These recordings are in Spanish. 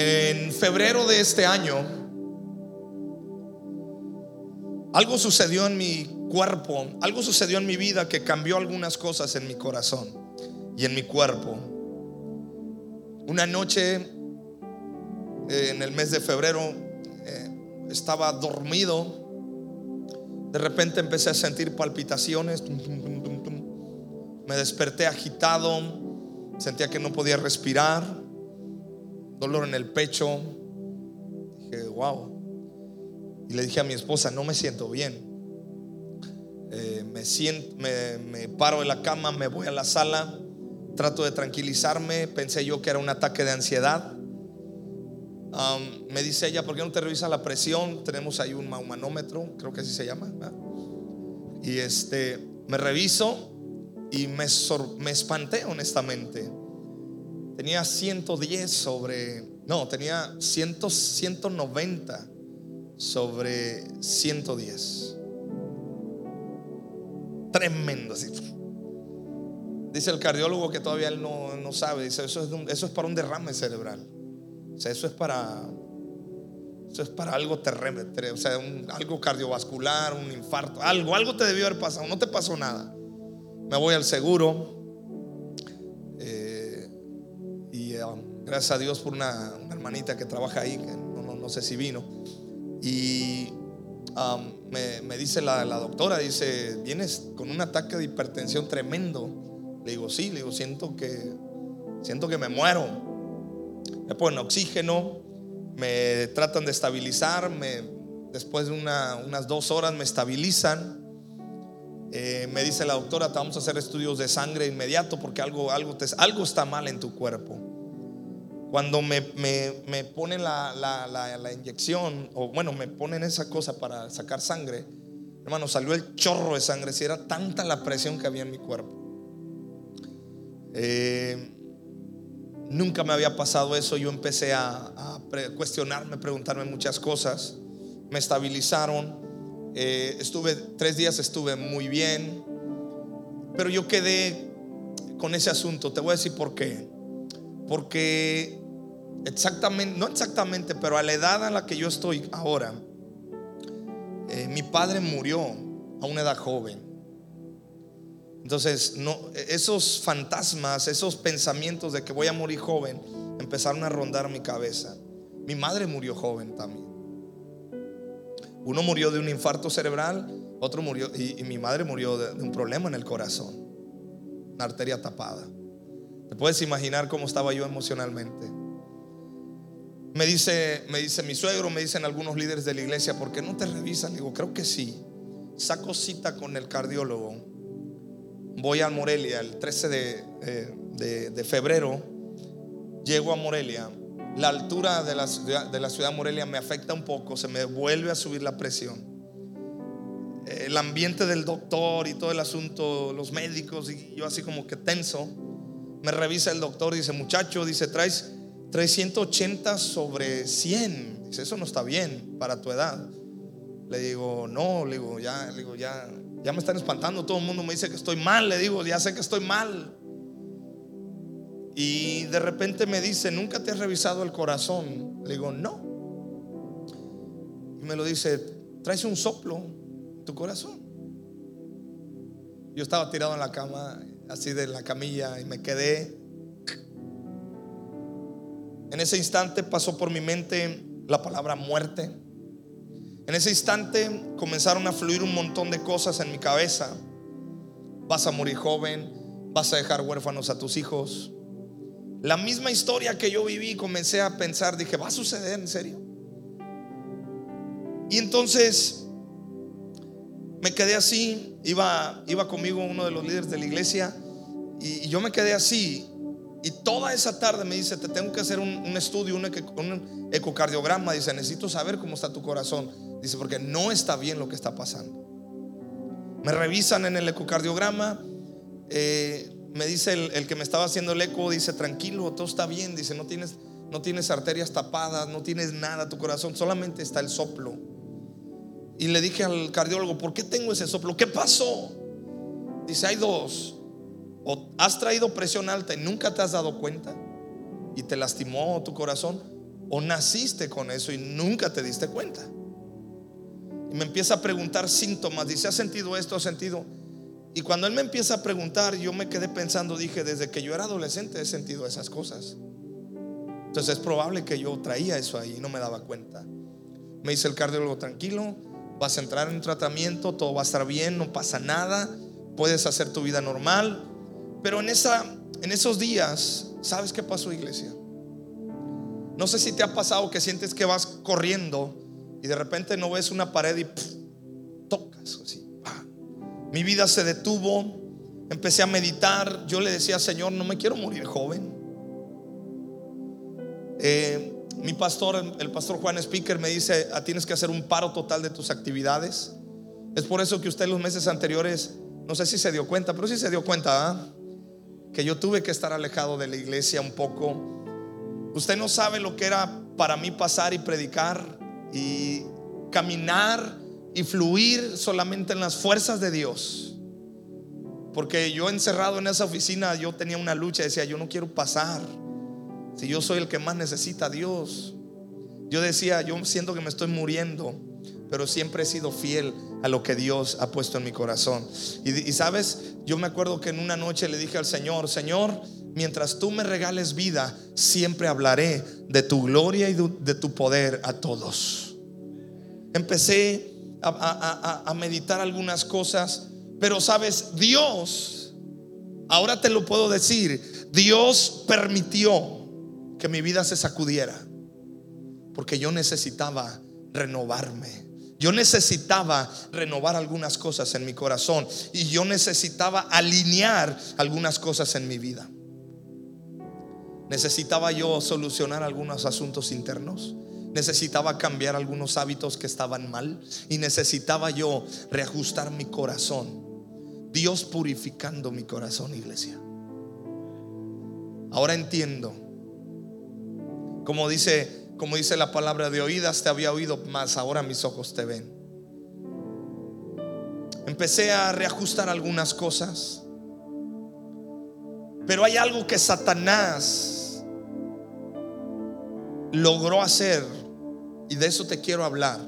En febrero de este año, algo sucedió en mi cuerpo, algo sucedió en mi vida que cambió algunas cosas en mi corazón y en mi cuerpo. Una noche eh, en el mes de febrero eh, estaba dormido. De repente empecé a sentir palpitaciones. Me desperté agitado. Sentía que no podía respirar. Dolor en el pecho. Dije, wow. Y le dije a mi esposa, no me siento bien. Eh, me, siento, me paro de la cama, me voy a la sala trato de tranquilizarme, pensé yo que era un ataque de ansiedad. me dice ella, ¿por qué no te revisa la presión? Tenemos ahí un manómetro, creo que así se llama. Y este, me reviso y me, me espanté honestamente. Tenía 110 sobre, no, tenía 100, 190 sobre 110. Tremendo, así. Dice el cardiólogo que todavía él no, sabe. Dice, eso es, eso es para un derrame cerebral. O sea, eso es para, eso es para algo terrestre, o sea, algo cardiovascular, un infarto, algo, algo te debió haber pasado. No te pasó nada. Me voy al seguro. Gracias a Dios por una, hermanita que trabaja ahí, que no, sé si vino. Y um, me, dice la, doctora, dice, vienes con un ataque de hipertensión tremendo le digo, sí, le digo, siento que, siento que me muero. Me ponen oxígeno, me tratan de estabilizar, después de unas dos horas me estabilizan. Eh, me dice la doctora, te vamos a hacer estudios de sangre inmediato porque algo, algo, algo está mal en tu cuerpo. Cuando me, me, ponen la, la, inyección, o bueno, me ponen esa cosa para sacar sangre, hermano, salió el chorro de sangre, si era tanta la presión que había en mi cuerpo. Eh, nunca me había pasado eso. Yo empecé a, cuestionarme, preguntarme muchas cosas. Me estabilizaron. Eh, estuve tres días, estuve muy bien. Pero yo quedé con ese asunto. Te voy a decir por qué. Porque exactamente, no exactamente, pero a la edad a la que yo estoy ahora, eh, mi padre murió a una edad joven. Entonces, no, esos fantasmas, esos pensamientos de que voy a morir joven, empezaron a rondar mi cabeza. Mi madre murió joven también. Uno murió de un infarto cerebral, otro murió, y, mi madre murió de, un problema en el corazón, una arteria tapada. ¿Te puedes imaginar cómo estaba yo emocionalmente? Me dice, me dice mi suegro, me dicen algunos líderes de la iglesia, ¿por qué no te revisan? Digo, creo que sí. Saco cita con el cardiólogo voy a Morelia el 13 eh, de, febrero, llego a Morelia, la altura de la, ciudad, de la ciudad de Morelia me afecta un poco, se me vuelve a subir la presión. El ambiente del doctor y todo el asunto, los médicos, y yo así como que tenso, me revisa el doctor dice, muchacho, dice, traes 380 sobre 100. Dice, eso no está bien para tu edad. Le digo, no, le digo, ya, le digo, ya, ya me están espantando, todo el mundo me dice que estoy mal, le digo, ya sé que estoy mal. Y de repente me dice, ¿nunca te has revisado el corazón? Le digo, no. Y me lo dice, traes un soplo en tu corazón. Yo estaba tirado en la cama, así de la camilla, y me quedé. En ese instante pasó por mi mente la palabra muerte. En ese instante comenzaron a fluir un montón de cosas en mi cabeza. Vas a morir joven, vas a dejar huérfanos a tus hijos. La misma historia que yo viví, comencé a pensar, dije, ¿va a suceder en serio? Y entonces me quedé así, iba, iba conmigo uno de los líderes de la iglesia y, yo me quedé así. Y toda esa tarde me dice, te tengo que hacer un, estudio, un, un ecocardiograma. Dice, necesito saber cómo está tu corazón. Dice, porque no está bien lo que está pasando. Me revisan en el ecocardiograma. Eh, me dice el, que me estaba haciendo el eco, dice, tranquilo, todo está bien. Dice, no tienes, no tienes arterias tapadas, no tienes nada, tu corazón, solamente está el soplo. Y le dije al cardiólogo, ¿por qué tengo ese soplo? ¿Qué pasó? Dice, hay dos. O has traído presión alta y nunca te has dado cuenta y te lastimó tu corazón o naciste con eso y nunca te diste cuenta. Y me empieza a preguntar síntomas, dice, ¿has sentido esto? ¿Has sentido? Y cuando él me empieza a preguntar, yo me quedé pensando, dije, desde que yo era adolescente he sentido esas cosas. Entonces es probable que yo traía eso ahí y no me daba cuenta. Me dice el cardiólogo, tranquilo, vas a entrar en tratamiento, todo va a estar bien, no pasa nada, puedes hacer tu vida normal. Pero en, esa, en esos días, ¿sabes qué pasó iglesia? No sé si te ha pasado que sientes que vas corriendo y de repente no ves una pared y tocas así. Mi vida se detuvo, empecé a meditar, yo le decía, Señor, no me quiero morir joven. Eh, mi pastor, el pastor Juan Speaker, me dice, ah, tienes que hacer un paro total de tus actividades. Es por eso que usted los meses anteriores, no sé si se dio cuenta, pero sí se dio cuenta, ¿ah? Que yo tuve que estar alejado de la iglesia un poco. Usted no sabe lo que era para mí pasar y predicar y caminar y fluir solamente en las fuerzas de Dios. Porque yo encerrado en esa oficina, yo tenía una lucha, decía, yo no quiero pasar. Si yo soy el que más necesita a Dios. Yo decía, yo siento que me estoy muriendo, pero siempre he sido fiel a lo que Dios ha puesto en mi corazón. Y, sabes, yo me acuerdo que en una noche le dije al Señor, Señor, mientras tú me regales vida, siempre hablaré de tu gloria y de tu poder a todos. Empecé a, meditar algunas cosas, pero sabes, Dios, ahora te lo puedo decir, Dios permitió que mi vida se sacudiera, porque yo necesitaba renovarme. Yo necesitaba renovar algunas cosas en mi corazón y yo necesitaba alinear algunas cosas en mi vida. Necesitaba yo solucionar algunos asuntos internos necesitaba cambiar algunos hábitos que estaban mal y necesitaba yo reajustar mi corazón. Dios purificando mi corazón, iglesia. Ahora entiendo. Como dice, como dice la palabra de oídas te había oído, más ahora mis ojos te ven. Empecé a reajustar algunas cosas. Pero hay algo que Satanás logró hacer y de eso te quiero hablar,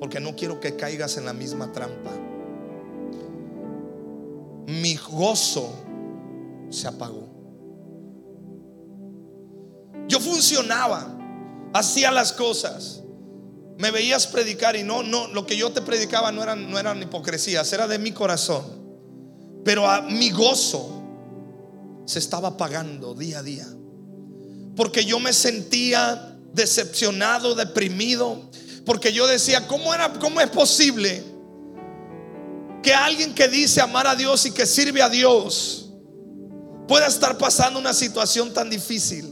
porque no quiero que caigas en la misma trampa. Mi gozo se apagó. Yo funcionaba, hacía las cosas. Me veías predicar y no, no, lo que yo te predicaba no eran, no eran hipocresías, era de mi corazón. Pero a mi gozo se estaba apagando día a día. Porque yo me sentía decepcionado, deprimido, porque yo decía, ¿cómo, era, ¿cómo es posible que alguien que dice amar a Dios y que sirve a Dios pueda estar pasando una situación tan difícil?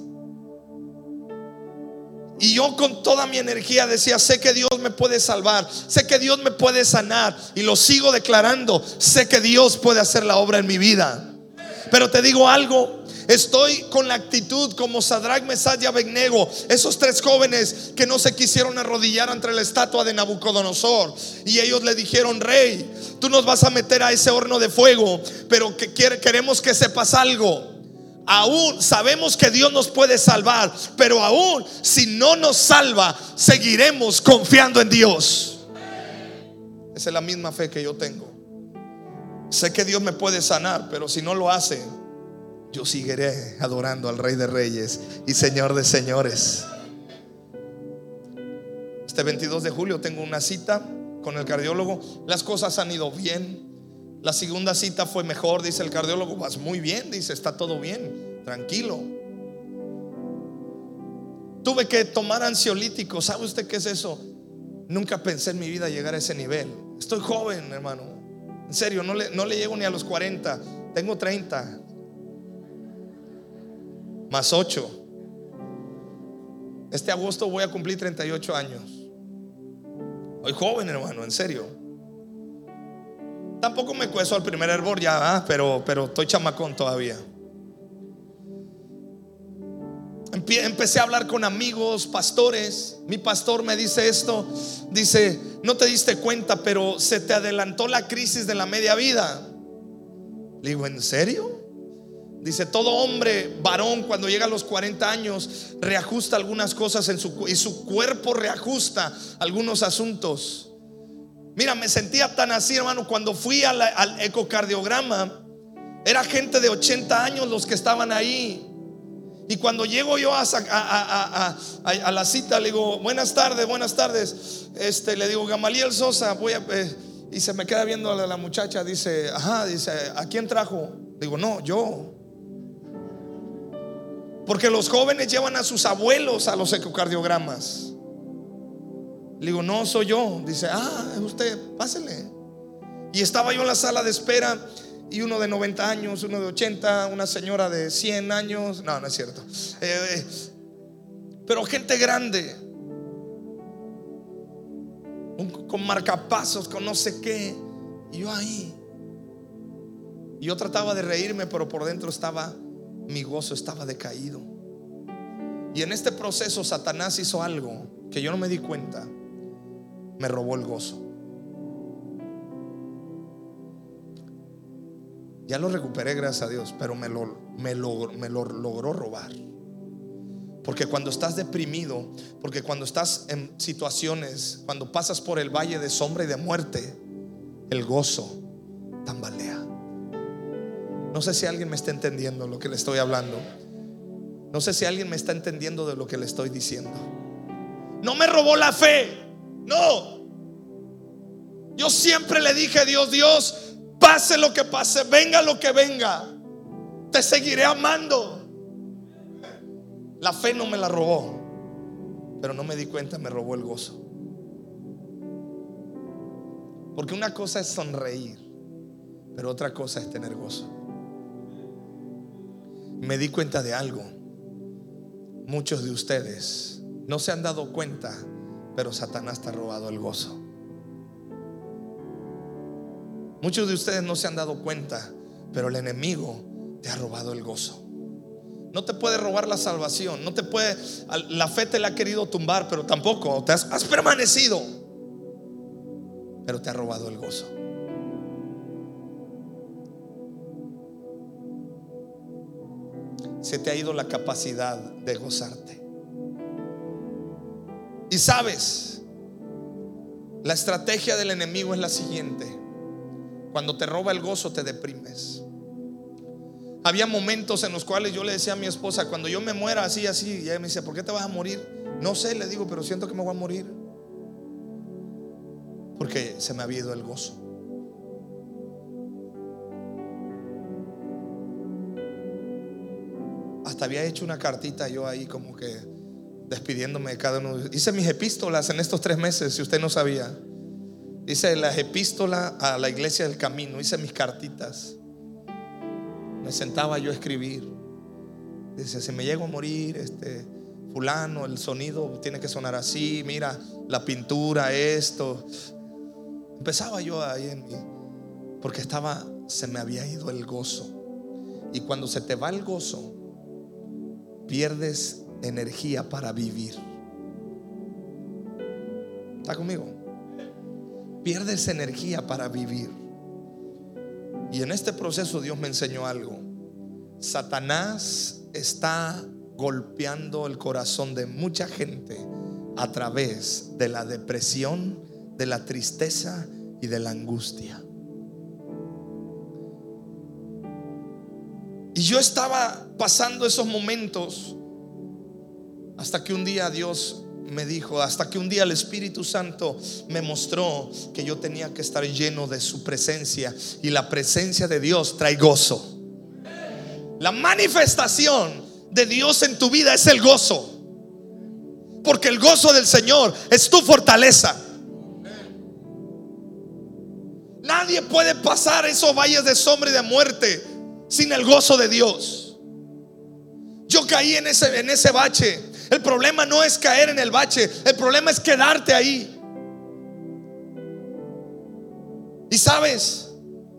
Y yo con toda mi energía decía, sé que Dios me puede salvar, sé que Dios me puede sanar. Y lo sigo declarando, sé que Dios puede hacer la obra en mi vida. Pero te digo algo, Estoy con la actitud como Sadrach, Mesach y Abednego, esos tres jóvenes que no se quisieron arrodillar ante la estatua de Nabucodonosor. Y ellos le dijeron, rey, tú nos vas a meter a ese horno de fuego, pero que queremos que sepas algo. Aún sabemos que Dios nos puede salvar, pero aún si no nos salva, seguiremos confiando en Dios. Esa es la misma fe que yo tengo. Sé que Dios me puede sanar, pero si no lo hace, yo seguiré adorando al Rey de Reyes y Señor de Señores. Este 22 de julio tengo una cita con el cardiólogo. Las cosas han ido bien. La segunda cita fue mejor, dice el cardiólogo. Vas muy bien, dice, está todo bien, tranquilo. Tuve que tomar ansiolíticos. ¿Sabe usted qué es eso? Nunca pensé en mi vida llegar a ese nivel. Estoy joven, hermano. En serio, no le, no le llego ni a los 40. Tengo 30 más 8. Este agosto voy a cumplir 38 años. Soy joven, hermano, en serio. Tampoco me cueso al primer hervor ya, ¿ah? pero, pero estoy chamacón todavía. Empecé a hablar con amigos, pastores. Mi pastor me dice esto. Dice, no te diste cuenta, pero se te adelantó la crisis de la media vida. Le digo, ¿en serio? Dice, todo hombre varón cuando llega a los 40 años reajusta algunas cosas en su, y su cuerpo reajusta algunos asuntos. Mira, me sentía tan así, hermano, cuando fui al ecocardiograma, era gente de 80 años los que estaban ahí. Y cuando llego yo a, la cita, le digo, buenas tardes, buenas tardes. Este, le digo, Gamaliel Sosa, voy a... Eh", y se me queda viendo a la muchacha, dice, ajá, dice, ¿a quién trajo? Digo, no, yo. Porque los jóvenes llevan a sus abuelos a los ecocardiogramas. Le digo, no, soy yo. Dice, ah, es usted, pásele. Y estaba yo en la sala de espera y uno de 90 años, uno de 80, una señora de 100 años. No, no es cierto. Eh, pero gente grande. Con marcapasos, con no sé qué. Y yo ahí. Y yo trataba de reírme, pero por dentro estaba mi gozo estaba decaído. Y en este proceso Satanás hizo algo que yo no me di cuenta. Me robó el gozo. Ya lo recuperé, gracias a Dios, pero me lo, me me lo logró robar. Porque cuando estás deprimido, porque cuando estás en situaciones, cuando pasas por el valle de sombra y de muerte, el gozo tambalea. No sé si alguien me está entendiendo lo que le estoy hablando. No sé si alguien me está entendiendo de lo que le estoy diciendo. No me robó la fe. No. Yo siempre le dije a Dios, Dios, pase lo que pase, venga lo que venga. Te seguiré amando. La fe no me la robó. Pero no me di cuenta, me robó el gozo. Porque una cosa es sonreír, pero otra cosa es tener gozo me di cuenta de algo. Muchos de ustedes no se han dado cuenta, pero Satanás te ha robado el gozo. Muchos de ustedes no se han dado cuenta, pero el enemigo te ha robado el gozo. No te puede robar la salvación, no te puede, la fe te la ha querido tumbar, pero tampoco, te has, has permanecido, pero te ha robado el gozo. se te ha ido la capacidad de gozarte. Y sabes, la estrategia del enemigo es la siguiente. Cuando te roba el gozo te deprimes. Había momentos en los cuales yo le decía a mi esposa, cuando yo me muera así, así, y ella me dice, ¿por qué te vas a morir? No sé, le digo, pero siento que me voy a morir. Porque se me ha ido el gozo. había hecho una cartita yo ahí como que despidiéndome de cada uno. Hice mis epístolas en estos tres meses, si usted no sabía. Hice las epístolas a la iglesia del camino, hice mis cartitas. Me sentaba yo a escribir. Dice, si me llego a morir, este, fulano, el sonido tiene que sonar así, mira, la pintura, esto. Empezaba yo ahí en mí, porque estaba, se me había ido el gozo. Y cuando se te va el gozo, pierdes energía para vivir. ¿Está conmigo? Pierdes energía para vivir. Y en este proceso Dios me enseñó algo. Satanás está golpeando el corazón de mucha gente a través de la depresión, de la tristeza y de la angustia. Y yo estaba pasando esos momentos hasta que un día Dios me dijo, hasta que un día el Espíritu Santo me mostró que yo tenía que estar lleno de su presencia y la presencia de Dios trae gozo. La manifestación de Dios en tu vida es el gozo. Porque el gozo del Señor es tu fortaleza. Nadie puede pasar esos valles de sombra y de muerte sin el gozo de Dios. Yo caí en ese, en ese bache. El problema no es caer en el bache, el problema es quedarte ahí. Y sabes,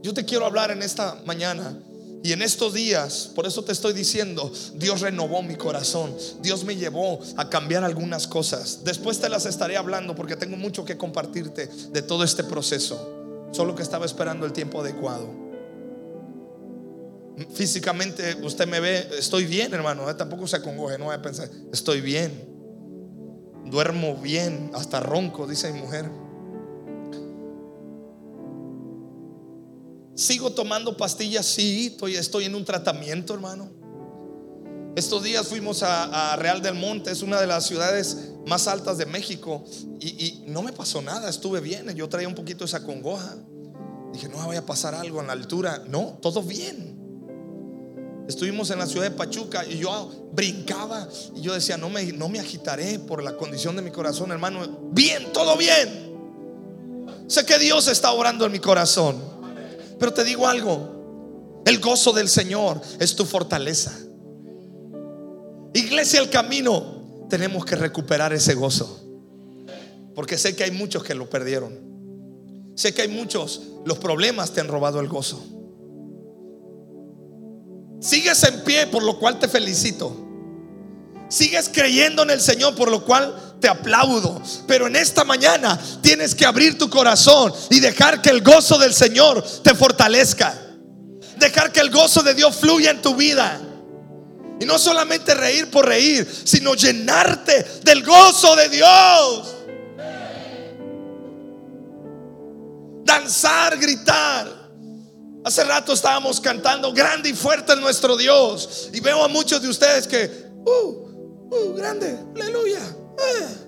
yo te quiero hablar en esta mañana y en estos días, por eso te estoy diciendo, Dios renovó mi corazón, Dios me llevó a cambiar algunas cosas. Después te las estaré hablando porque tengo mucho que compartirte de todo este proceso, solo que estaba esperando el tiempo adecuado. Físicamente usted me ve, estoy bien, hermano. eh, Tampoco se acongoje, no vaya a pensar, estoy bien. Duermo bien, hasta ronco, dice mi mujer. Sigo tomando pastillas, sí, estoy, en un tratamiento, hermano. Estos días fuimos a, Real del Monte, es una de las ciudades más altas de México, y, y no me pasó nada, estuve bien. Yo traía un poquito esa congoja. Dije, no vaya a pasar algo en la altura. No, todo bien. Estuvimos en la ciudad de Pachuca y yo brincaba y yo decía, no me, no me agitaré por la condición de mi corazón, hermano. Bien, todo bien. Sé que Dios está orando en mi corazón. Pero te digo algo, el gozo del Señor es tu fortaleza. Iglesia, el camino, tenemos que recuperar ese gozo. Porque sé que hay muchos que lo perdieron. Sé que hay muchos, los problemas te han robado el gozo. Sigues en pie, por lo cual te felicito. Sigues creyendo en el Señor, por lo cual te aplaudo. Pero en esta mañana tienes que abrir tu corazón y dejar que el gozo del Señor te fortalezca. Dejar que el gozo de Dios fluya en tu vida. Y no solamente reír por reír, sino llenarte del gozo de Dios. Danzar, gritar. Hace rato estábamos cantando grande y fuerte es nuestro Dios. Y veo a muchos de ustedes que, uh, uh, grande, aleluya. eh.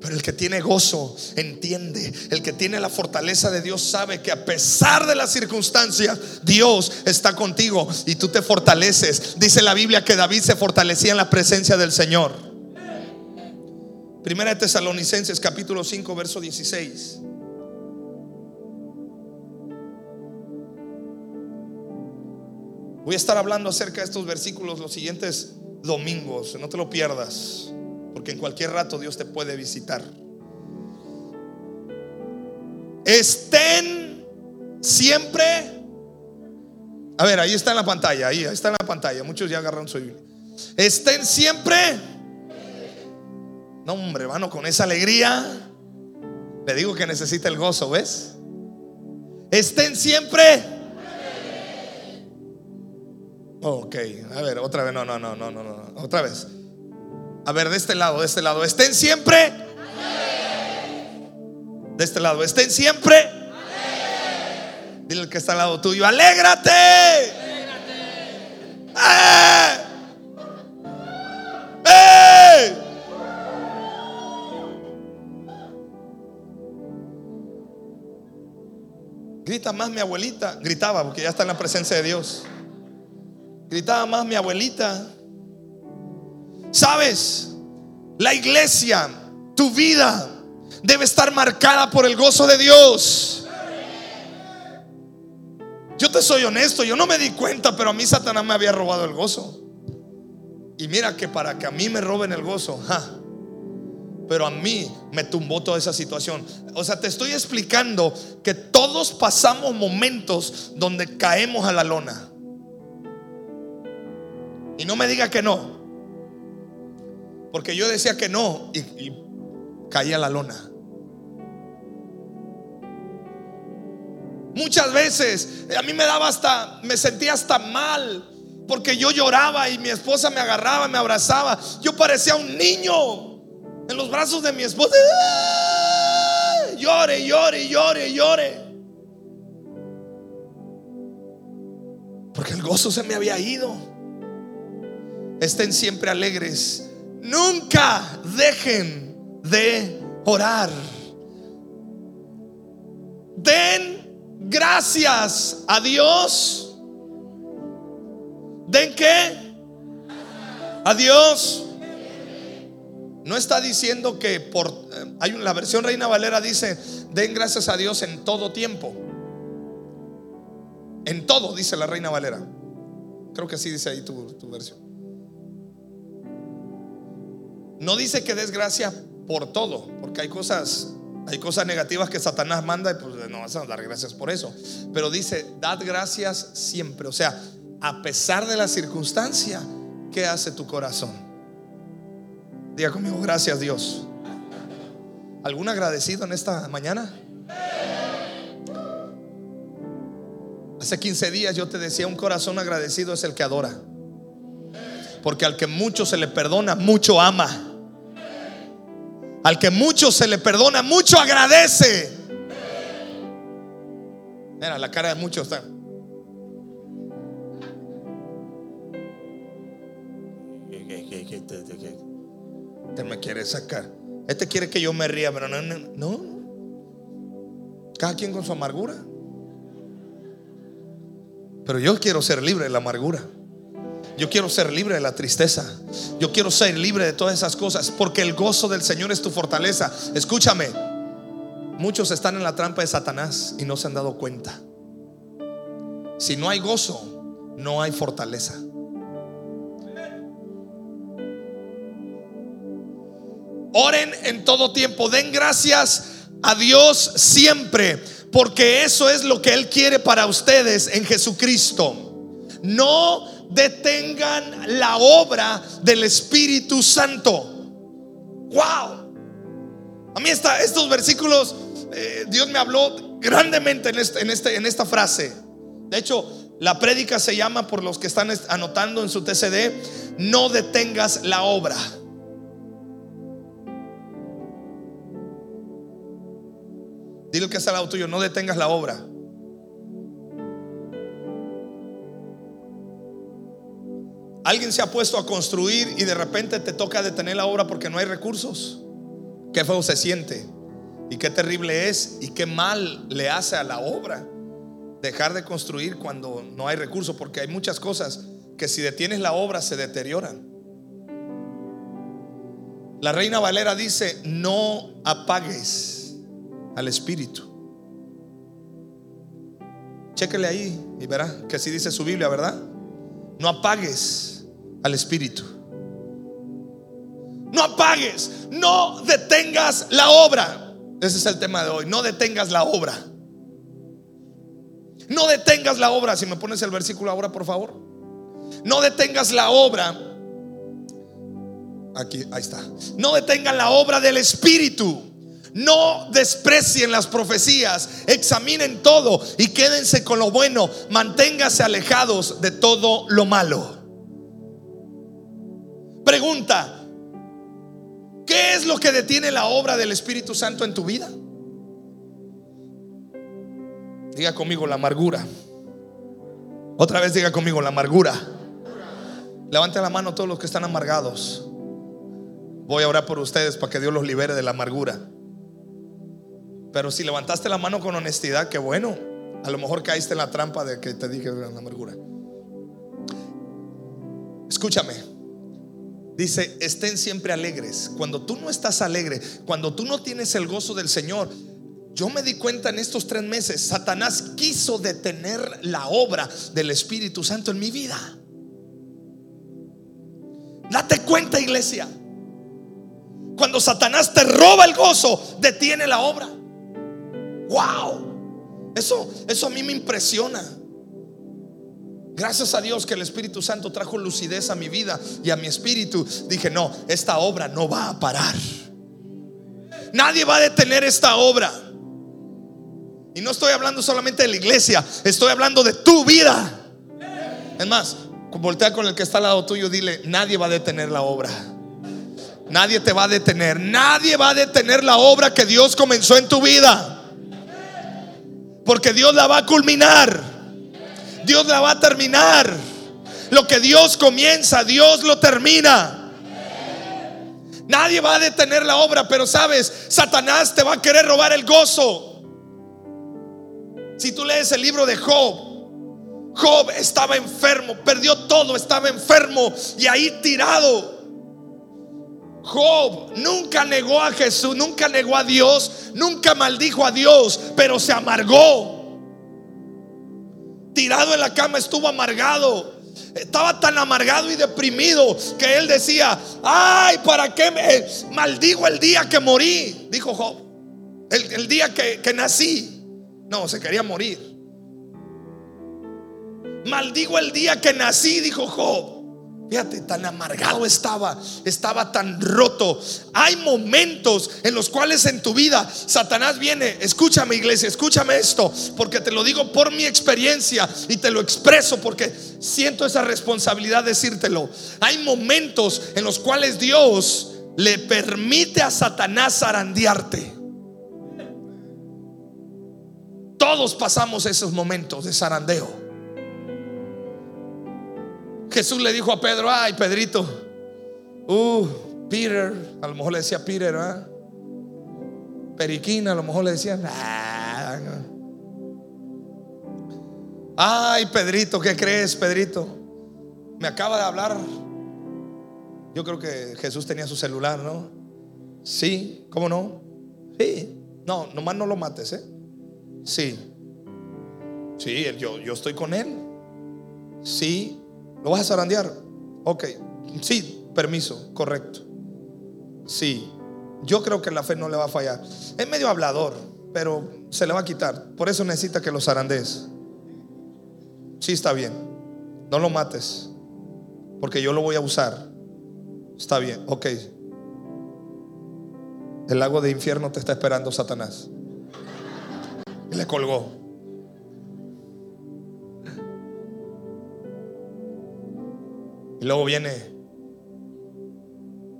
Pero el que tiene gozo entiende, el que tiene la fortaleza de Dios sabe que a pesar de las circunstancias, Dios está contigo y tú te fortaleces. Dice la Biblia que David se fortalecía en la presencia del Señor. Primera de Tesalonicenses capítulo 5 verso 16. Voy a estar hablando acerca de estos versículos los siguientes domingos, no te lo pierdas, porque en cualquier rato Dios te puede visitar. Estén siempre, a ver, ahí está en la pantalla, ahí, está en la pantalla, muchos ya agarraron su Biblia. Estén siempre, no hombre, hermano, con esa alegría, le digo que necesita el gozo, ¿ves? Estén siempre. Ok, a ver, otra vez, no, no, no, no, no, no, otra vez. A ver, de este lado, de este lado, estén siempre. De este lado, estén siempre. Dile al que está al lado tuyo, alégrate. ¡Eh! ¡Eh! Grita más mi abuelita, gritaba porque ya está en la presencia de Dios. Gritaba más mi abuelita. ¿Sabes? La iglesia, tu vida, debe estar marcada por el gozo de Dios. Yo te soy honesto, yo no me di cuenta, pero a mí Satanás me había robado el gozo. Y mira que para que a mí me roben el gozo, ja, pero a mí me tumbó toda esa situación. O sea, te estoy explicando que todos pasamos momentos donde caemos a la lona. Y no me diga que no. Porque yo decía que no y, y caí a la lona. Muchas veces a mí me daba hasta, me sentía hasta mal. Porque yo lloraba y mi esposa me agarraba, me abrazaba. Yo parecía un niño en los brazos de mi esposa. Llore, llore, llore, llore. Porque el gozo se me había ido. Estén siempre alegres. Nunca dejen de orar. Den gracias a Dios. ¿Den qué? A Dios. No está diciendo que por eh, hay la versión Reina Valera dice, den gracias a Dios en todo tiempo. En todo dice la Reina Valera. Creo que sí dice ahí tu, tu versión. No dice que des gracias por todo, porque hay cosas, hay cosas negativas que Satanás manda y pues no vas a dar gracias por eso. Pero dice, dad gracias siempre. O sea, a pesar de la circunstancia, ¿qué hace tu corazón? Diga conmigo, gracias Dios. ¿Algún agradecido en esta mañana? Hace 15 días yo te decía, un corazón agradecido es el que adora. Porque al que mucho se le perdona, mucho ama. Al que mucho se le perdona, mucho agradece. Mira, la cara de muchos está. Te me quiere sacar. Este quiere que yo me ría, pero no, no, no. Cada quien con su amargura. Pero yo quiero ser libre de la amargura. Yo quiero ser libre de la tristeza. Yo quiero ser libre de todas esas cosas. Porque el gozo del Señor es tu fortaleza. Escúchame. Muchos están en la trampa de Satanás y no se han dado cuenta. Si no hay gozo, no hay fortaleza. Oren en todo tiempo. Den gracias a Dios siempre. Porque eso es lo que Él quiere para ustedes en Jesucristo. No detengan la obra del Espíritu Santo. Wow. A mí estos versículos, eh, Dios me habló grandemente en, este, en, este, en esta frase. De hecho, la prédica se llama, por los que están anotando en su TCD, no detengas la obra. Dile que está al lado tuyo, no detengas la obra. Alguien se ha puesto a construir y de repente te toca detener la obra porque no hay recursos. Qué feo se siente y qué terrible es y qué mal le hace a la obra dejar de construir cuando no hay recursos porque hay muchas cosas que si detienes la obra se deterioran. La reina Valera dice, no apagues al Espíritu. Chéquele ahí y verá que así dice su Biblia, ¿verdad? No apagues al Espíritu. No apagues, no detengas la obra. Ese es el tema de hoy. No detengas la obra. No detengas la obra. Si me pones el versículo ahora, por favor. No detengas la obra. Aquí, ahí está. No detengas la obra del Espíritu. No desprecien las profecías, examinen todo y quédense con lo bueno, manténgase alejados de todo lo malo. Pregunta, ¿qué es lo que detiene la obra del Espíritu Santo en tu vida? Diga conmigo la amargura. Otra vez diga conmigo la amargura. Levante la mano todos los que están amargados. Voy a orar por ustedes para que Dios los libere de la amargura. Pero si levantaste la mano con honestidad, qué bueno. A lo mejor caíste en la trampa de que te dije la amargura. Escúchame. Dice, estén siempre alegres. Cuando tú no estás alegre, cuando tú no tienes el gozo del Señor, yo me di cuenta en estos tres meses, Satanás quiso detener la obra del Espíritu Santo en mi vida. Date cuenta, iglesia. Cuando Satanás te roba el gozo, detiene la obra. Wow. Eso, eso a mí me impresiona. Gracias a Dios que el Espíritu Santo trajo lucidez a mi vida y a mi espíritu. Dije, no, esta obra no va a parar. Nadie va a detener esta obra. Y no estoy hablando solamente de la iglesia, estoy hablando de tu vida. Es más, voltea con el que está al lado tuyo, dile, nadie va a detener la obra. Nadie te va a detener. Nadie va a detener la obra que Dios comenzó en tu vida. Porque Dios la va a culminar. Dios la va a terminar. Lo que Dios comienza, Dios lo termina. Nadie va a detener la obra, pero sabes, Satanás te va a querer robar el gozo. Si tú lees el libro de Job, Job estaba enfermo, perdió todo, estaba enfermo y ahí tirado. Job nunca negó a Jesús, nunca negó a Dios, nunca maldijo a Dios, pero se amargó. Tirado en la cama estuvo amargado. Estaba tan amargado y deprimido que él decía, ay, ¿para qué me maldigo el día que morí? Dijo Job. El, día que, que nací. No, se quería morir. Maldigo el día que nací, dijo Job. Fíjate, tan amargado estaba, estaba tan roto. Hay momentos en los cuales en tu vida Satanás viene, escúchame iglesia, escúchame esto, porque te lo digo por mi experiencia y te lo expreso porque siento esa responsabilidad de decírtelo. Hay momentos en los cuales Dios le permite a Satanás zarandearte. Todos pasamos esos momentos de zarandeo. Jesús le dijo a Pedro, ay Pedrito, uh, Peter, a lo mejor le decía Peter, ¿ah? Periquina, a lo mejor le decía Ay, Pedrito, ¿qué crees, Pedrito? Me acaba de hablar. Yo creo que Jesús tenía su celular, ¿no? Sí, ¿cómo no? Sí. No, nomás no lo mates, ¿eh? Sí. Sí, yo, yo estoy con él. Sí, ¿Lo vas a zarandear? Ok, sí, permiso, correcto. Sí, yo creo que la fe no le va a fallar. Es medio hablador, pero se le va a quitar. Por eso necesita que lo zarandees. Sí, está bien. No lo mates, porque yo lo voy a usar. Está bien, ok. El lago de infierno te está esperando Satanás. Y le colgó. Y luego viene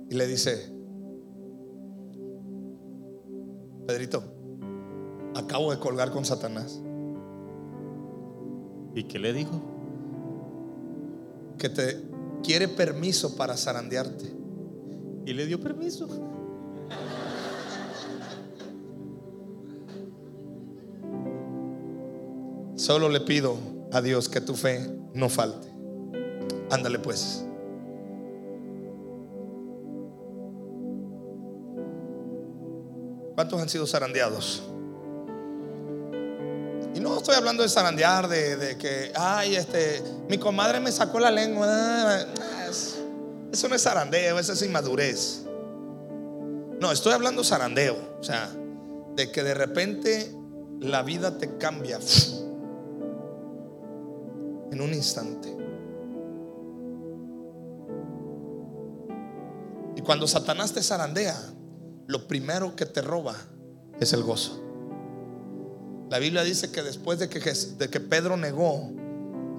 y le dice, Pedrito, acabo de colgar con Satanás. ¿Y qué le dijo? Que te quiere permiso para zarandearte. Y le dio permiso. Solo le pido a Dios que tu fe no falte. Ándale pues. ¿Cuántos han sido zarandeados? Y no estoy hablando de zarandear, de, que, ay, este, mi comadre me sacó la lengua. Ah, eso no es zarandeo, eso es inmadurez. No, estoy hablando zarandeo. O sea, de que de repente la vida te cambia en un instante. Cuando Satanás te zarandea, lo primero que te roba es el gozo. La Biblia dice que después de que, de que Pedro negó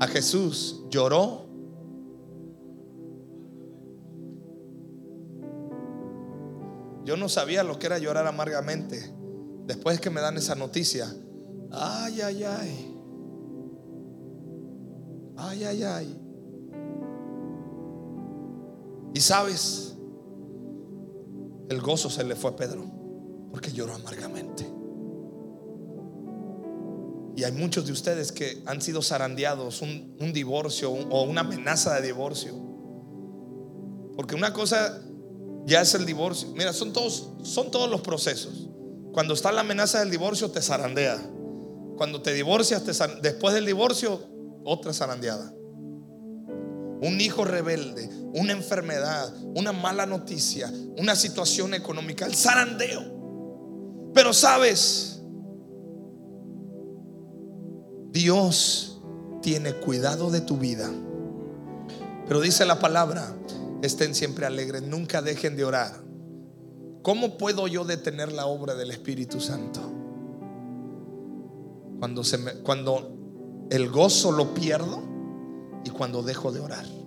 a Jesús, lloró. Yo no sabía lo que era llorar amargamente. Después que me dan esa noticia, ay, ay, ay. Ay, ay, ay. Y sabes, el gozo se le fue a Pedro porque lloró amargamente. Y hay muchos de ustedes que han sido zarandeados, un, divorcio o una amenaza de divorcio. Porque una cosa ya es el divorcio. Mira, son todos, son todos los procesos. Cuando está la amenaza del divorcio, te zarandea. Cuando te divorcias, después del divorcio, otra zarandeada un hijo rebelde, una enfermedad, una mala noticia, una situación económica, el zarandeo. Pero sabes, Dios tiene cuidado de tu vida. Pero dice la palabra, estén siempre alegres, nunca dejen de orar. ¿Cómo puedo yo detener la obra del Espíritu Santo? Cuando, se cuando el gozo lo pierdo y cuando dejo de orar.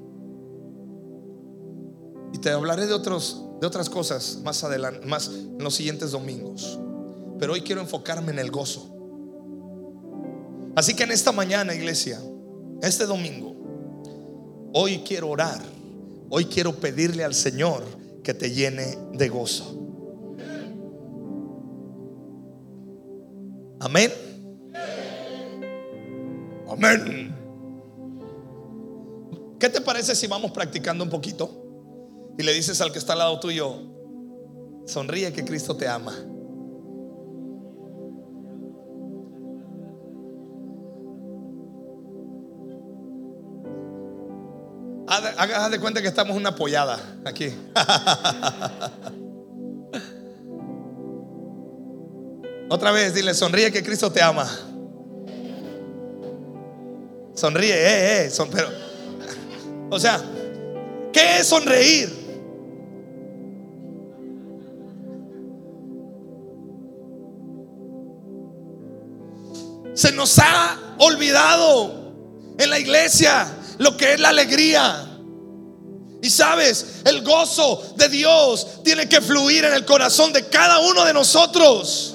Y te hablaré de, otros, de otras cosas más adelante, más en los siguientes domingos. Pero hoy quiero enfocarme en el gozo. Así que en esta mañana, iglesia, este domingo, hoy quiero orar. Hoy quiero pedirle al Señor que te llene de gozo. Amén. Amén. ¿Qué te parece si vamos practicando un poquito? Y le dices al que está al lado tuyo, sonríe que Cristo te ama. Haga de cuenta que estamos una apoyada aquí. Otra vez, dile, sonríe que Cristo te ama. Sonríe, eh, eh, pero o sea, ¿Qué es sonreír? Se nos ha olvidado en la iglesia lo que es la alegría. Y sabes, el gozo de Dios tiene que fluir en el corazón de cada uno de nosotros.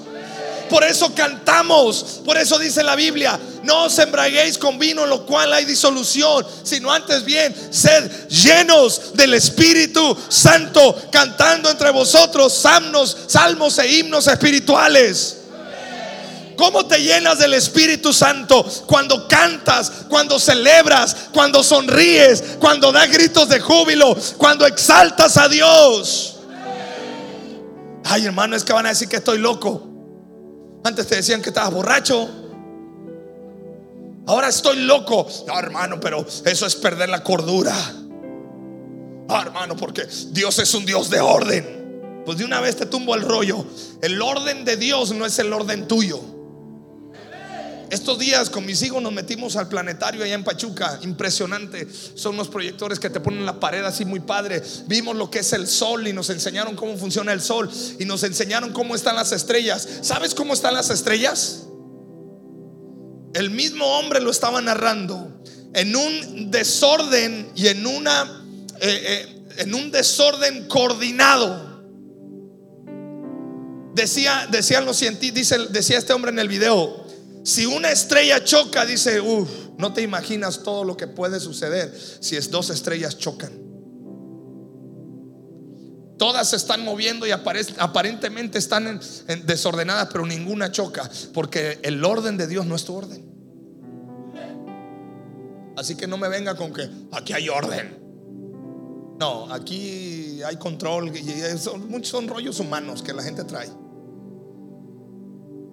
Por eso cantamos, por eso dice la Biblia, no os embraguéis con vino en lo cual hay disolución, sino antes bien, sed llenos del Espíritu Santo, cantando entre vosotros salmos, salmos e himnos espirituales. ¿Cómo te llenas del Espíritu Santo? Cuando cantas, cuando celebras, cuando sonríes, cuando das gritos de júbilo, cuando exaltas a Dios. Ay, hermano, es que van a decir que estoy loco. Antes te decían que estabas borracho. Ahora estoy loco. No, hermano, pero eso es perder la cordura. Ah, hermano, porque Dios es un Dios de orden. Pues de una vez te tumbo el rollo. El orden de Dios no es el orden tuyo. Estos días con mis hijos nos metimos al planetario allá en Pachuca, impresionante. Son unos proyectores que te ponen la pared así muy padre. Vimos lo que es el sol y nos enseñaron cómo funciona el sol y nos enseñaron cómo están las estrellas. ¿Sabes cómo están las estrellas? El mismo hombre lo estaba narrando en un desorden y en una eh, eh, en un desorden coordinado. Decía, decían los científicos, decía este hombre en el video, si una estrella choca, dice, uff, no te imaginas todo lo que puede suceder si es dos estrellas chocan. Todas se están moviendo y aparentemente están desordenadas, pero ninguna choca, porque el orden de Dios no es tu orden. Así que no me venga con que aquí hay orden. No, aquí hay control y son, muchos son rollos humanos que la gente trae.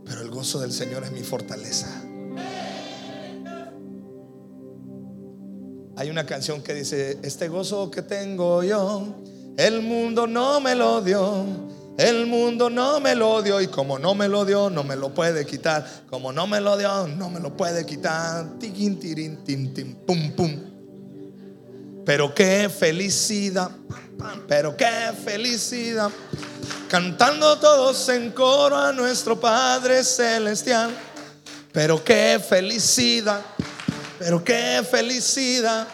Pero el gozo del Señor es mi fortaleza. Hay una canción que dice, este gozo que tengo yo, el mundo no me lo dio. El mundo no me lo dio y como no me lo dio, no me lo puede quitar. Como no me lo dio, no me lo puede quitar. Tiquín, tirín, tin, tin, pum, pum. Pero qué felicidad, pero qué felicidad cantando todos en coro a nuestro Padre Celestial. Pero qué felicidad, pero qué felicidad,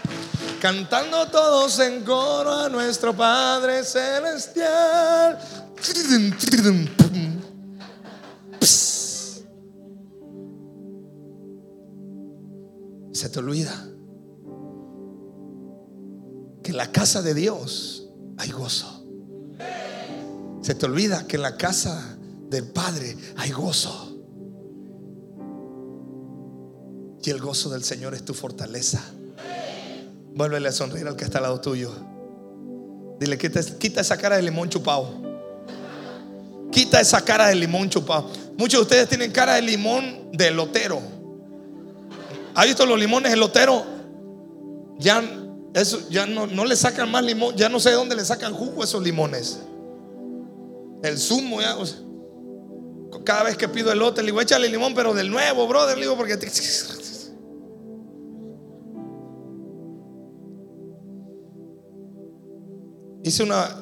cantando todos en coro a nuestro Padre Celestial. Se te olvida que la casa de Dios hay gozo. Se te olvida que en la casa del Padre hay gozo. Y el gozo del Señor es tu fortaleza. Vuélvele a sonreír al que está al lado tuyo. Dile, quita, quita esa cara de limón chupado. Quita esa cara de limón chupado. Muchos de ustedes tienen cara de limón de lotero. ¿Ha visto los limones de lotero? Ya, eso, ya no, no le sacan más limón. Ya no sé de dónde le sacan jugo esos limones el zumo. Ya, cada vez que pido elote, le digo, échale limón, pero del nuevo, brother. Le digo, porque. Hice una.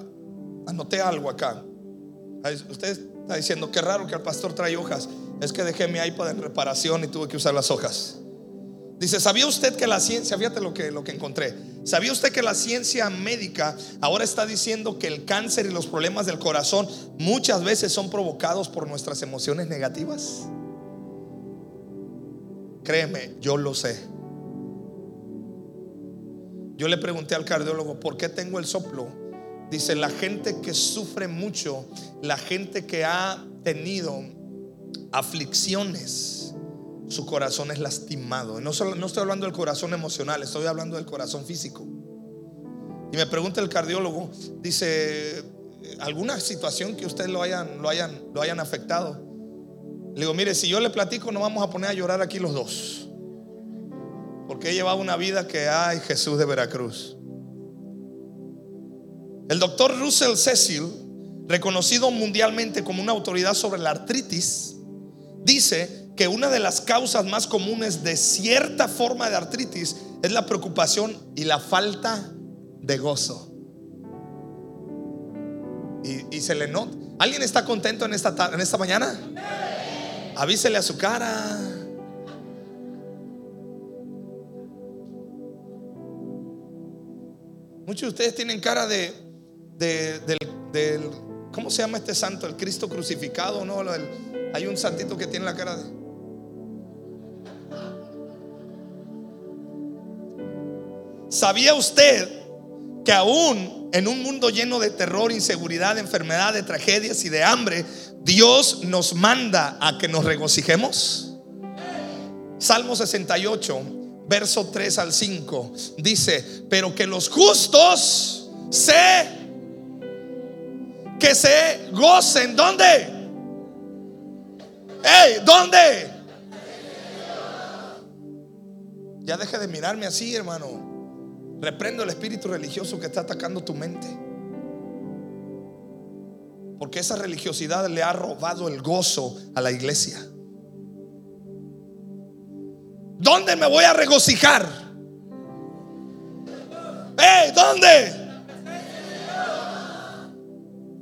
Anoté algo acá. Usted está diciendo, qué raro que el pastor trae hojas. Es que dejé mi iPad en reparación y tuve que usar las hojas. Dice, ¿sabía usted que la ciencia, fíjate lo que, lo que encontré, ¿sabía usted que la ciencia médica ahora está diciendo que el cáncer y los problemas del corazón muchas veces son provocados por nuestras emociones negativas? Créeme, yo lo sé. Yo le pregunté al cardiólogo, ¿por qué tengo el soplo? Dice, la gente que sufre mucho, la gente que ha tenido aflicciones, su corazón es lastimado. No, estoy hablando del corazón emocional, estoy hablando del corazón físico. Y me pregunta el cardiólogo, dice, ¿alguna situación que usted lo hayan, lo hayan, lo hayan afectado? Le digo, mire, si yo le platico, no vamos a poner a llorar aquí los dos. Porque he llevado una vida que hay Jesús de Veracruz. El doctor Russell Cecil, reconocido mundialmente como una autoridad sobre la artritis, dice que una de las causas más comunes de cierta forma de artritis es la preocupación y la falta de gozo. Y, y se le nota. ¿Alguien está contento en esta, en esta mañana? Avísele a su cara. Muchos de ustedes tienen cara de, del, ¿cómo se llama este santo? El Cristo crucificado, ¿no? hay un santito que tiene la cara de... ¿Sabía usted que aún en un mundo lleno de terror, inseguridad, enfermedad, de tragedias y de hambre, Dios nos manda a que nos regocijemos? Salmo 68, verso 3 al 5, dice, pero que los justos se, que se gocen, ¿dónde? ¡Ey! ¿Dónde? Ya deje de mirarme así, hermano. Reprendo el espíritu religioso que está atacando tu mente. Porque esa religiosidad le ha robado el gozo a la iglesia. ¿Dónde me voy a regocijar? ¿Eh? ¿Dónde?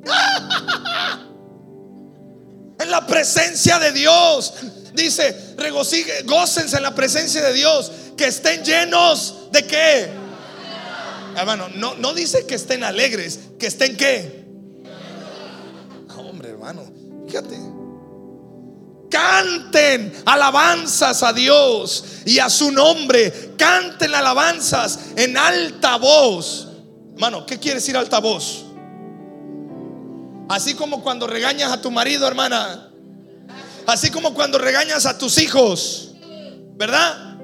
en la presencia de Dios. Dice, regocijen, gócense en la presencia de Dios. Que estén llenos de qué? Hermano, no, no dice que estén alegres, que estén qué. hombre, hermano, fíjate. Canten alabanzas a Dios y a su nombre. Canten alabanzas en alta voz. Hermano, ¿qué quiere decir alta voz? Así como cuando regañas a tu marido, hermana. Así como cuando regañas a tus hijos. ¿Verdad?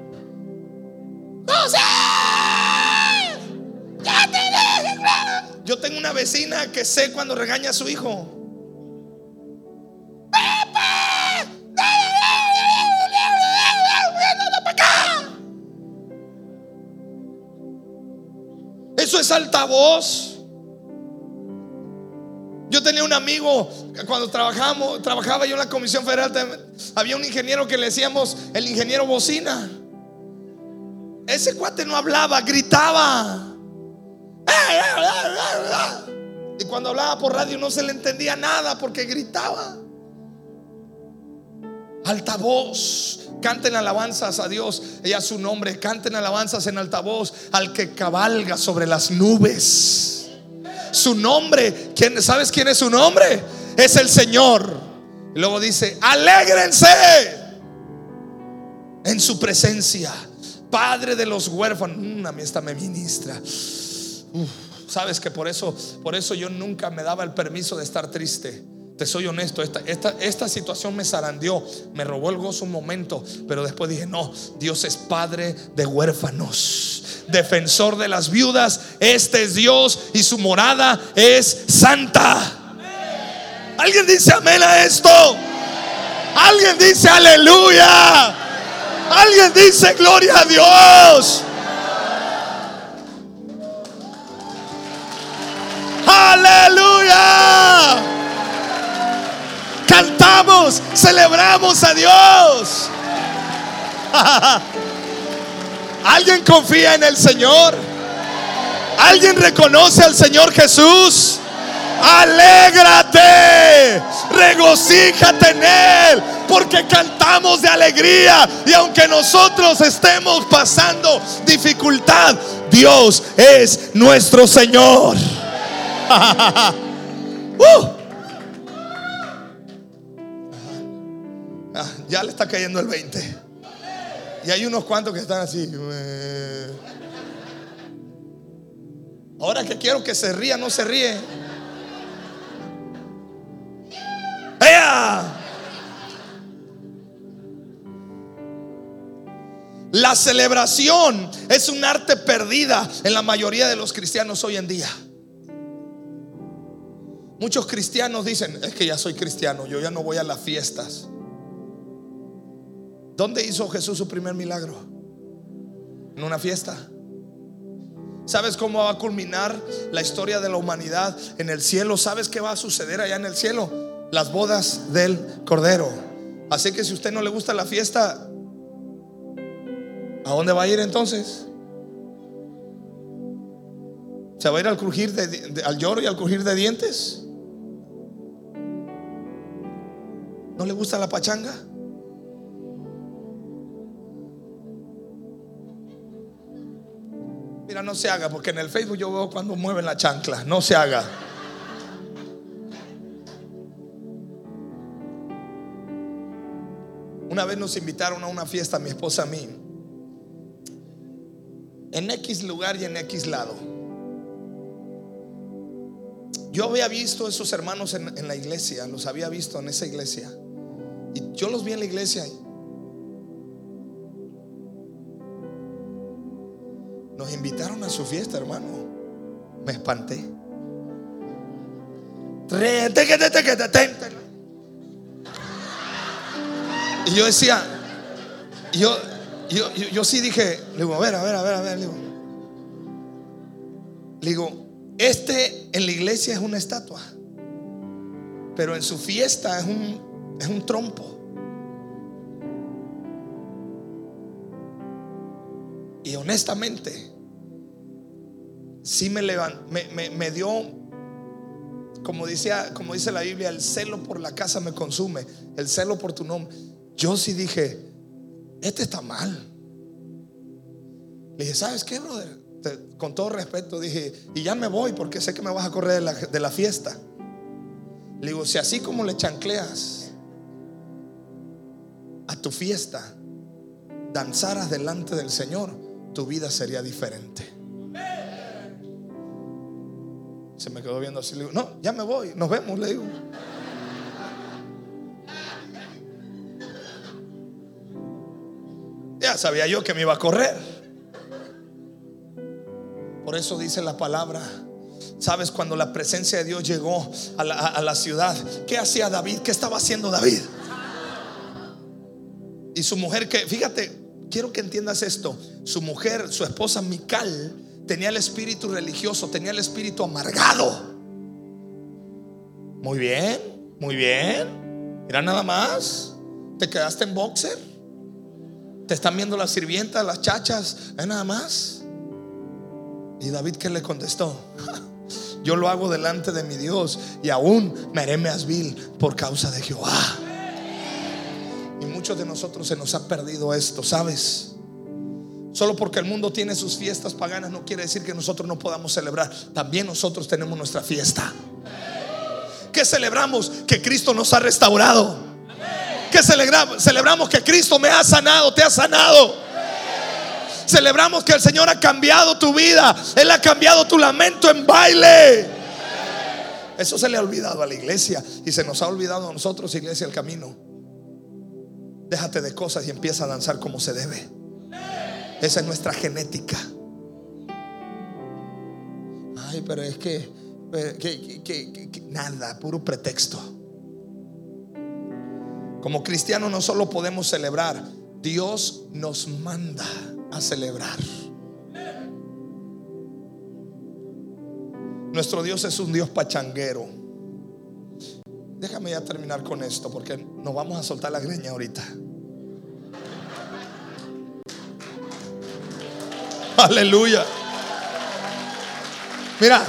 Yo tengo una vecina que sé cuando regaña a su hijo. Eso es altavoz. Yo tenía un amigo cuando trabajamos, trabajaba yo en la Comisión Federal, había un ingeniero que le decíamos el ingeniero bocina. Ese cuate no hablaba, gritaba. Y cuando hablaba por radio no se le entendía nada porque gritaba. Altavoz. Canten alabanzas a Dios y a su nombre. Canten alabanzas en altavoz al que cabalga sobre las nubes. Su nombre, ¿quién, ¿sabes quién es su nombre? Es el Señor. luego dice, alégrense en su presencia. Padre de los huérfanos. Mm, a mí esta me ministra. Sabes que por eso, por eso yo nunca me daba el permiso de estar triste. Te soy honesto, esta, esta, esta situación me zarandeó, me robó el gozo un momento, pero después dije, no, Dios es padre de huérfanos, defensor de las viudas, este es Dios y su morada es santa. ¿Alguien dice amén a esto? ¿Alguien dice aleluya? ¿Alguien dice gloria a Dios? Aleluya. Cantamos, celebramos a Dios. ¿Alguien confía en el Señor? ¿Alguien reconoce al Señor Jesús? Alégrate, regocíjate en Él, porque cantamos de alegría. Y aunque nosotros estemos pasando dificultad, Dios es nuestro Señor. Uh. Ah, ya le está cayendo el 20. Y hay unos cuantos que están así. Ahora que quiero que se ría, no se ríe. La celebración es un arte perdida en la mayoría de los cristianos hoy en día. Muchos cristianos dicen, es que ya soy cristiano, yo ya no voy a las fiestas. ¿Dónde hizo Jesús su primer milagro? En una fiesta. ¿Sabes cómo va a culminar la historia de la humanidad en el cielo? ¿Sabes qué va a suceder allá en el cielo? Las bodas del Cordero. Así que si usted no le gusta la fiesta, ¿a dónde va a ir entonces? ¿Se va a ir al crujir de, de- al lloro y al crujir de dientes? ¿No le gusta la pachanga? Mira, no se haga, porque en el Facebook yo veo cuando mueven la chancla. No se haga. Una vez nos invitaron a una fiesta, mi esposa a mí, en X lugar y en X lado. Yo había visto a esos hermanos en, en la iglesia, los había visto en esa iglesia. Y yo los vi en la iglesia. Nos invitaron a su fiesta, hermano. Me espanté. Y yo decía, yo, yo, yo, yo sí dije, le digo, a ver, a ver, a ver, a ver, le digo, este en la iglesia es una estatua, pero en su fiesta es un, es un trompo. Y honestamente, sí me levan, me, me- me dio, como dice, como dice la Biblia, el celo por la casa me consume, el celo por tu nombre. Yo sí dije, este está mal. Le dije, ¿sabes qué, brother? Con todo respeto dije, y ya me voy porque sé que me vas a correr de la, de la fiesta. Le digo, si así como le chancleas a tu fiesta, danzaras delante del Señor, tu vida sería diferente. Se me quedó viendo así, le digo, no, ya me voy, nos vemos, le digo. Ya sabía yo que me iba a correr. Por eso dice la palabra. ¿Sabes cuando la presencia de Dios llegó a la, a- la ciudad? ¿Qué hacía David? ¿Qué estaba haciendo David? Y su mujer que, fíjate, quiero que entiendas esto. Su mujer, su esposa Mical, tenía el espíritu religioso, tenía el espíritu amargado. Muy bien, muy bien. Mira nada más. ¿Te quedaste en boxer? Te están viendo las sirvientas, las chachas, es nada más. Y David que le contestó, yo lo hago delante de mi Dios y aún me haré vil por causa de Jehová. De nosotros se nos ha perdido esto, ¿sabes? Solo porque el mundo tiene sus fiestas paganas no quiere decir que nosotros no podamos celebrar. También nosotros tenemos nuestra fiesta. ¿Qué celebramos? Que Cristo nos ha restaurado. Que celebramos, celebramos que Cristo me ha sanado, te ha sanado. Celebramos que el Señor ha cambiado tu vida. Él ha cambiado tu lamento en baile. Eso se le ha olvidado a la iglesia y se nos ha olvidado a nosotros, iglesia, el camino. Déjate de cosas y empieza a danzar como se debe. Esa es nuestra genética. Ay, pero es que, que- que- nada, puro pretexto. Como cristianos no solo podemos celebrar, Dios nos manda a celebrar. Nuestro Dios es un Dios pachanguero. Déjame ya terminar con esto porque nos vamos a soltar la greña ahorita. Aleluya. Mira,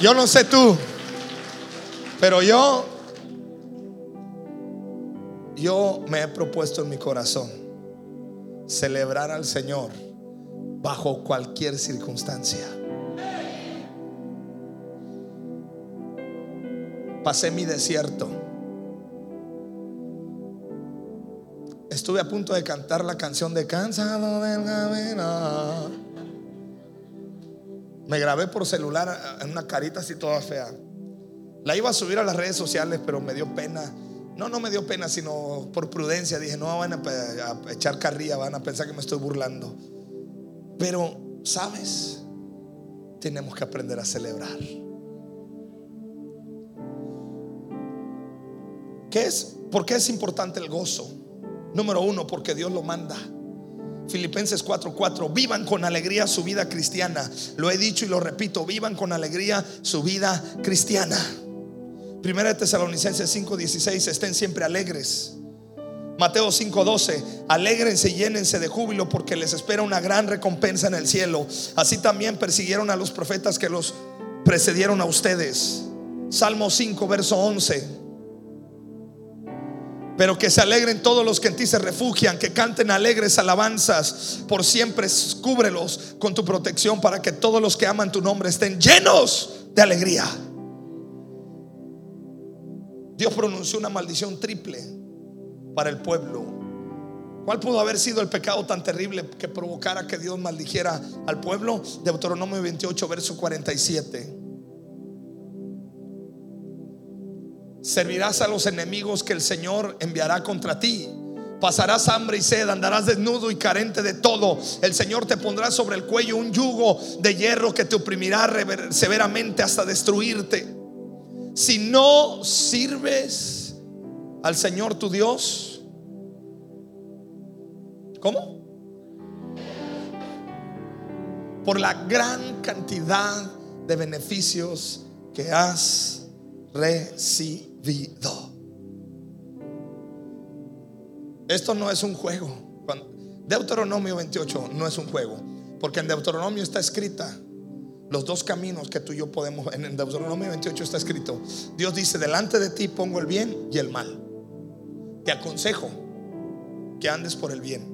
yo no sé tú, pero yo yo me he propuesto en mi corazón celebrar al Señor bajo cualquier circunstancia. Pasé mi desierto. Estuve a punto de cantar la canción de Cansado camino. Me grabé por celular en una carita así toda fea. La iba a subir a las redes sociales, pero me dio pena. No, no me dio pena, sino por prudencia. Dije, no van a, a echar carrilla, van a pensar que me estoy burlando. Pero, ¿sabes? Tenemos que aprender a celebrar. ¿Qué es? ¿Por qué es importante el gozo? Número uno, porque Dios lo manda. Filipenses 4:4, vivan con alegría su vida cristiana. Lo he dicho y lo repito, vivan con alegría su vida cristiana. Primera de Tesalonicenses 5:16, estén siempre alegres. Mateo 5:12, alégrense y llénense de júbilo porque les espera una gran recompensa en el cielo. Así también persiguieron a los profetas que los precedieron a ustedes. Salmo 5, verso 11. Pero que se alegren todos los que en ti se refugian, que canten alegres alabanzas. Por siempre cúbrelos con tu protección para que todos los que aman tu nombre estén llenos de alegría. Dios pronunció una maldición triple para el pueblo. ¿Cuál pudo haber sido el pecado tan terrible que provocara que Dios maldijera al pueblo? Deuteronomio 28, verso 47. Servirás a los enemigos que el Señor enviará contra ti. Pasarás hambre y sed, andarás desnudo y carente de todo. El Señor te pondrá sobre el cuello un yugo de hierro que te oprimirá severamente hasta destruirte. Si no sirves al Señor tu Dios, ¿cómo? Por la gran cantidad de beneficios que has recibido. Esto no es un juego. Deuteronomio 28 no es un juego, porque en Deuteronomio está escrita los dos caminos que tú y yo podemos, en Deuteronomio 28 está escrito, Dios dice, delante de ti pongo el bien y el mal. Te aconsejo que andes por el bien,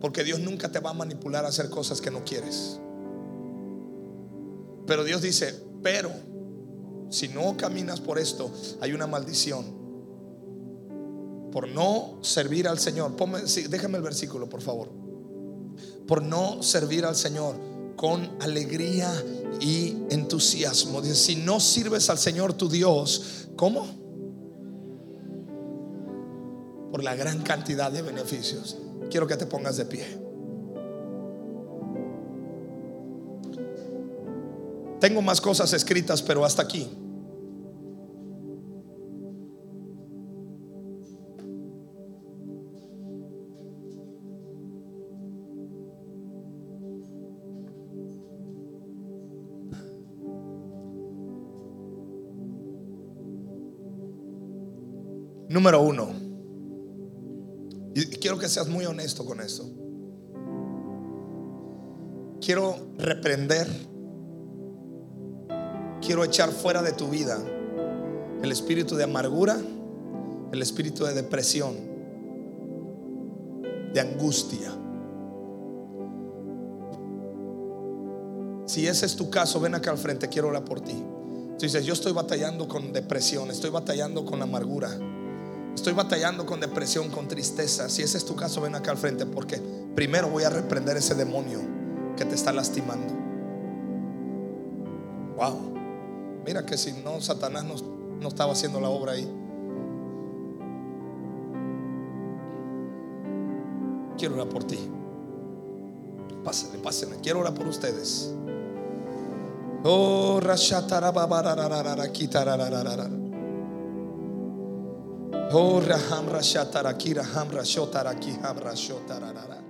porque Dios nunca te va a manipular a hacer cosas que no quieres. Pero Dios dice, pero si no caminas por esto, hay una maldición. Por no servir al Señor. déjame el versículo, por favor. Por no servir al Señor con alegría y entusiasmo. Dice, si no sirves al Señor tu Dios, ¿cómo? Por la gran cantidad de beneficios. Quiero que te pongas de pie. Tengo más cosas escritas, pero hasta aquí. Número uno. Y quiero que seas muy honesto con esto. Quiero reprender quiero echar fuera de tu vida el espíritu de amargura, el espíritu de depresión, de angustia. Si ese es tu caso, ven acá al frente, quiero orar por ti. Tú dices, yo estoy batallando con depresión, estoy batallando con amargura, estoy batallando con depresión, con tristeza. Si ese es tu caso, ven acá al frente, porque primero voy a reprender ese demonio que te está lastimando. Mira que si no, Satanás no, estaba haciendo la obra ahí. Quiero orar por ti. Pásenme, pásenme. Quiero orar por ustedes. Oh, Oh, Raham Rashataraki, Raham Rashotaraki, Ham Rashotarara.